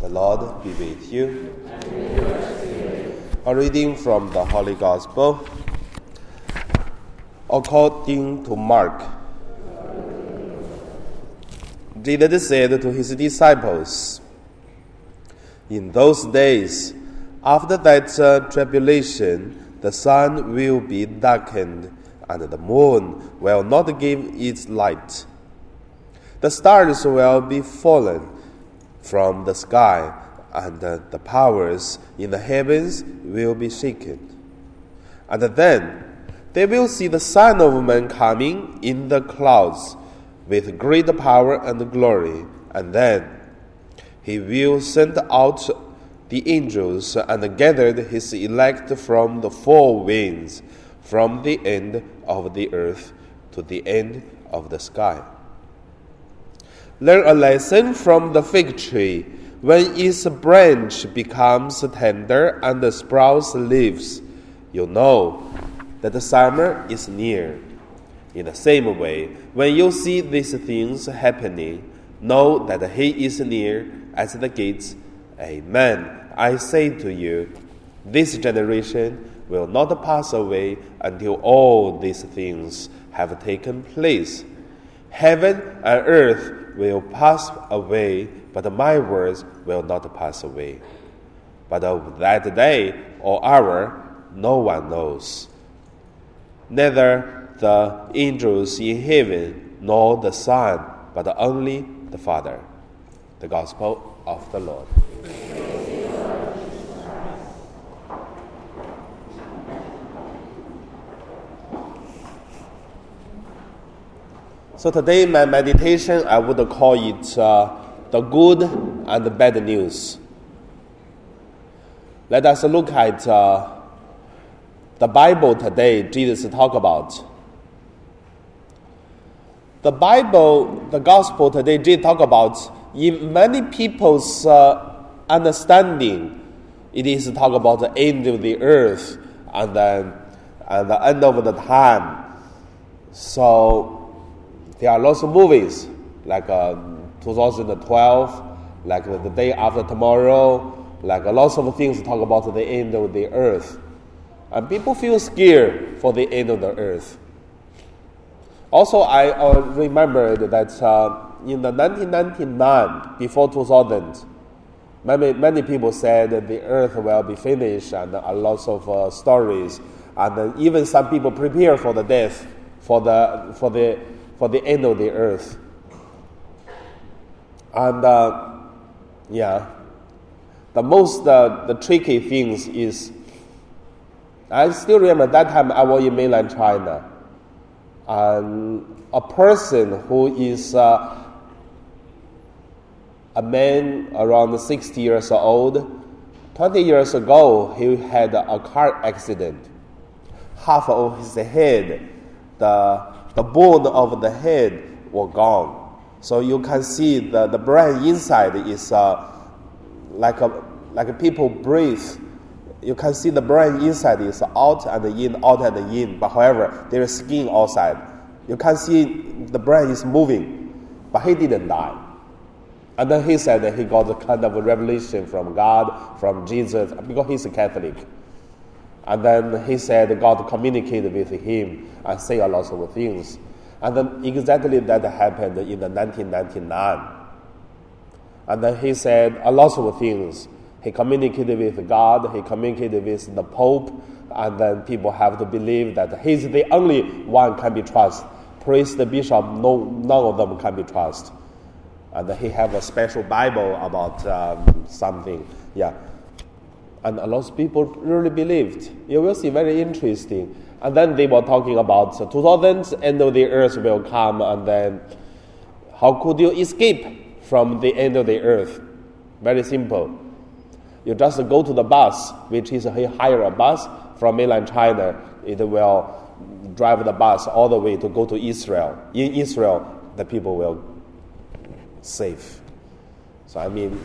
The Lord be with you. A reading from the Holy Gospel according to Mark. Jesus said to his disciples, In those days, after that uh, tribulation, the sun will be darkened, and the moon will not give its light. The stars will be fallen from the sky, and the powers in the heavens will be shaken. And then they will see the Son of Man coming in the clouds with great power and glory, and then he will send out the angels and gather his elect from the four winds, from the end of the earth to the end of the sky. Learn a lesson from the fig tree. When its branch becomes tender and the sprouts leaves, you know that the summer is near. In the same way, when you see these things happening, know that he is near at the gates. Amen. I say to you, this generation will not pass away until all these things have taken place. Heaven and earth will pass away, but my words will not pass away. But of that day or hour, no one knows. Neither the angels in heaven nor the Son, but only the Father. The Gospel of the Lord. So today, my meditation, I would call it uh, the good and the bad news. Let us look at uh, the Bible today. Jesus talk about the Bible, the Gospel today. Jesus talk about in many people's uh, understanding, it is talk about the end of the earth and then and the end of the time. So there are lots of movies like uh, 2012, like the day after tomorrow, like uh, lots of things talk about the end of the earth. And people feel scared for the end of the earth. Also, I uh, remembered that uh, in the 1999, before 2000, many, many people said that the earth will be finished and a lots of uh, stories. And even some people prepare for the death, for the, for the for the end of the earth. And uh, yeah, the most uh, the tricky things is I still remember that time I was in mainland China, and a person who is uh, a man around 60 years old, 20 years ago he had a car accident. Half of his head, the the bone of the head were gone. So you can see the, the brain inside is uh, like, a, like people breathe. You can see the brain inside is out and in, out and in. But however, there is skin outside. You can see the brain is moving, but he didn't die. And then he said that he got a kind of a revelation from God, from Jesus, because he's a Catholic. And then he said God communicated with him and say a lot of things. And then exactly that happened in the 1999. And then he said a lot of things. He communicated with God, he communicated with the Pope, and then people have to believe that he's the only one can be trusted. Priest, the bishop, no, none of them can be trusted. And he have a special Bible about um, something. Yeah and a lot of people really believed. You will see very interesting. And then they were talking about the 2000 end of the earth will come, and then how could you escape from the end of the earth? Very simple. You just go to the bus, which is he hire a bus from mainland China. It will drive the bus all the way to go to Israel. In Israel, the people will safe. So I mean,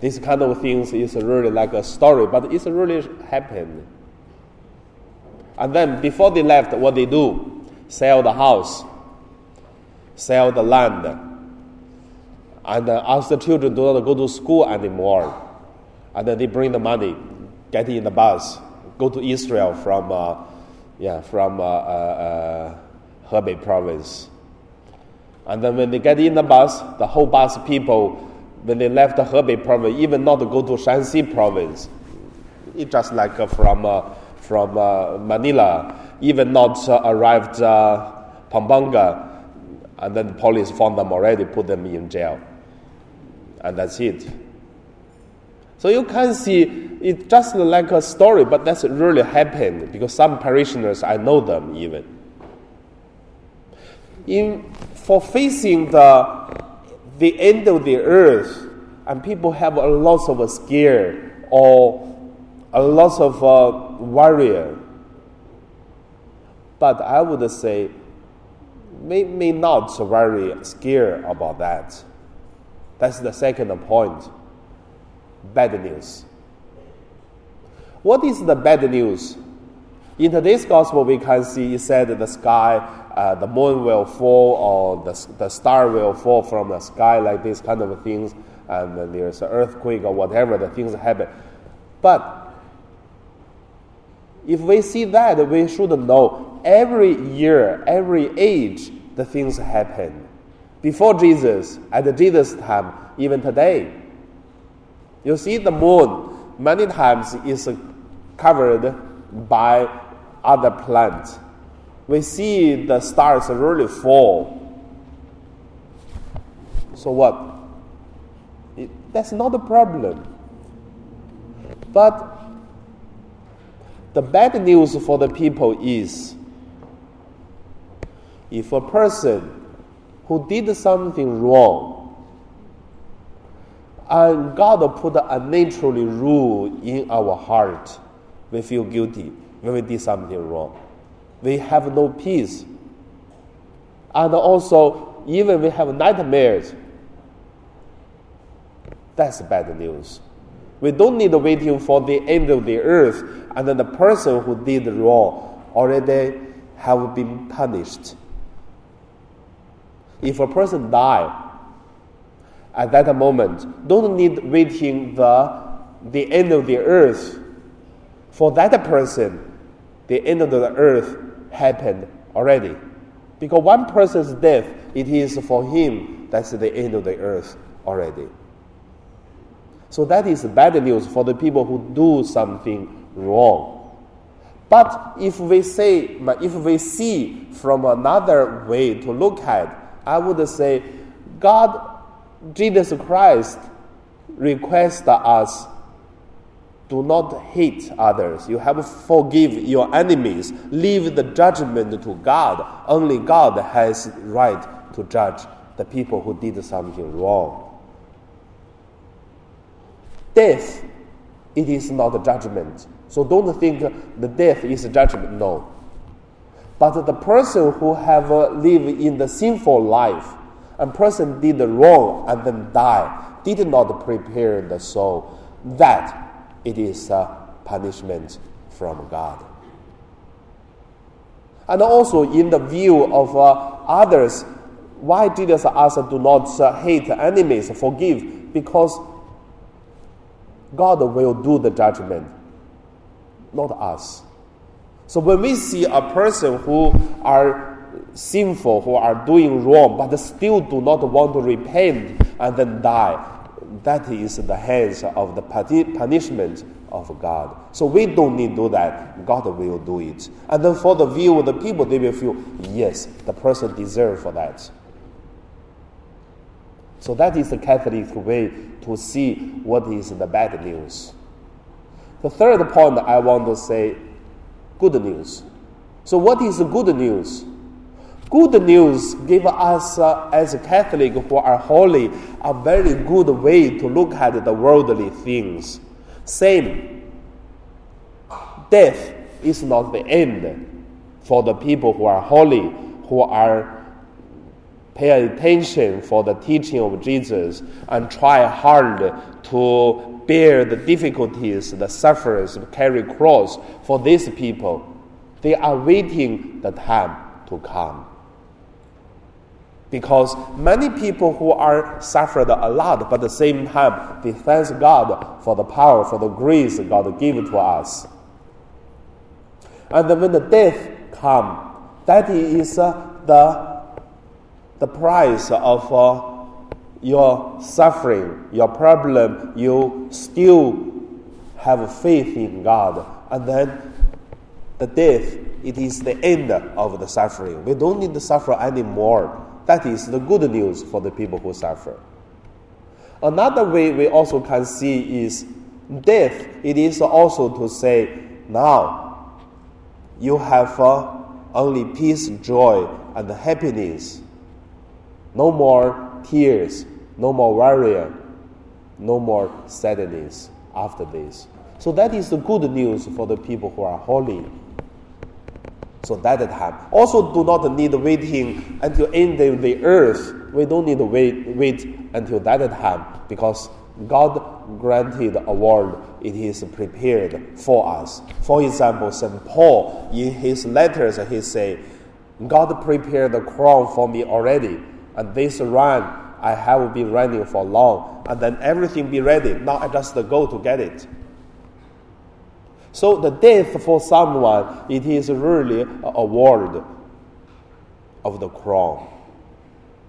this kind of things is really like a story, but it's really happened. And then before they left, what they do? Sell the house, sell the land, and uh, ask the children do not go to school anymore. And then they bring the money, get in the bus, go to Israel from, uh, yeah, from uh, uh, uh, Hebei province. And then when they get in the bus, the whole bus people, when they left the Hebei province, even not go to Shanxi province, it just like uh, from, uh, from uh, Manila, even not arrived Pampanga, and then the police found them already, put them in jail. And that's it. So you can see it's just like a story, but that's really happened because some parishioners, I know them even. In, for facing the, the end of the earth, and people have a lot of a scare or a lot of uh, worry. But I would say, may, may not very scared about that. That's the second point. Bad news. What is the bad news? In today's gospel, we can see it said the sky, uh, the moon will fall, or the, the star will fall from the sky, like these kind of things, and then there's an earthquake or whatever, the things happen. But if we see that, we should know every year, every age, the things happen. Before Jesus, at Jesus' time, even today. You see, the moon many times is covered by other planets. We see the stars really fall. So what? It, that's not a problem. But the bad news for the people is if a person who did something wrong, and God put a naturally rule in our heart, we feel guilty when we did something wrong. We have no peace. And also, even we have nightmares. That's bad news. We don't need waiting for the end of the earth and then the person who did wrong already have been punished. If a person die at that moment, don't need waiting the, the end of the earth. For that person, the end of the earth happened already. Because one person's death, it is for him, that's the end of the earth already. So that is bad news for the people who do something wrong. But if we say, if we see from another way to look at I would say God, Jesus Christ, requests us do not hate others. You have to forgive your enemies. Leave the judgment to God. Only God has right to judge the people who did something wrong. Death, it is not a judgment. So don't think the death is a judgment. No. But the person who have uh, lived in the sinful life, a person did wrong and then die, did not prepare the soul, that it is a punishment from God. And also in the view of uh, others, why Jesus asked do not uh, hate enemies, forgive? Because God will do the judgment, not us. So when we see a person who are sinful, who are doing wrong, but still do not want to repent and then die, that is the hands of the punishment of God. So we don't need to do that. God will do it. And then for the view of the people, they will feel, yes, the person deserves for that. So that is the Catholic way to see what is the bad news. The third point I want to say good news. So, what is the good news? Good news give us, uh, as Catholic who are holy, a very good way to look at the worldly things. Same, death is not the end for the people who are holy, who are pay attention for the teaching of Jesus and try hard to bear the difficulties, the sufferings, carry cross for these people. They are waiting the time to come. Because many people who are suffered a lot, but at the same time, they thank God for the power, for the grace God gave to us. And when the death come, that is uh, the, the price of uh, your suffering, your problem. You still have faith in God. And then the death, it is the end of the suffering. We don't need to suffer anymore. That is the good news for the people who suffer. Another way we also can see is death. It is also to say, now you have uh, only peace, joy, and happiness. No more tears, no more worry, no more sadness after this. So that is the good news for the people who are holy. So that time. Also do not need waiting until end of the earth. We don't need to wait, wait until that time because God granted a world it is prepared for us. For example, St. Paul in his letters he say, God prepared the crown for me already, and this run I have been running for long, and then everything be ready. Now I just go to get it. So the death for someone, it is really a award of the crown,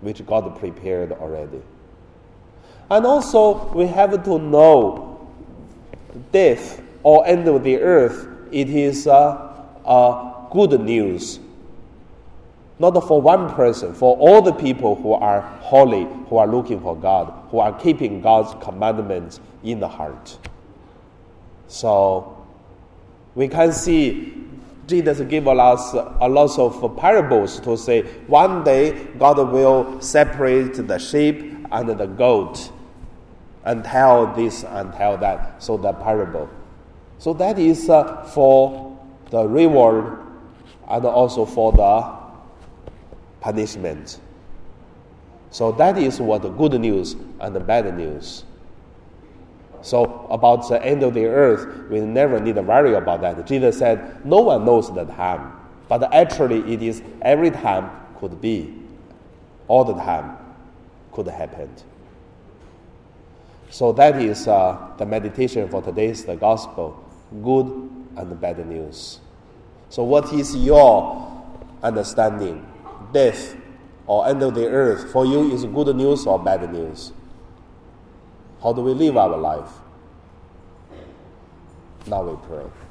which God prepared already. And also, we have to know death or end of the earth, it is a, a good news. Not for one person, for all the people who are holy, who are looking for God, who are keeping God's commandments in the heart. So, we can see Jesus gave us a lot of parables to say one day God will separate the sheep and the goat and tell this and tell that. So the parable. So that is uh, for the reward and also for the punishment. So that is what the good news and the bad news. So about the end of the earth, we never need to worry about that. Jesus said, no one knows the time. But actually it is every time could be. All the time could happen. So that is uh, the meditation for today's the gospel, good and bad news. So what is your understanding? Death or end of the earth for you is good news or bad news? How do we live our life? Now we pray.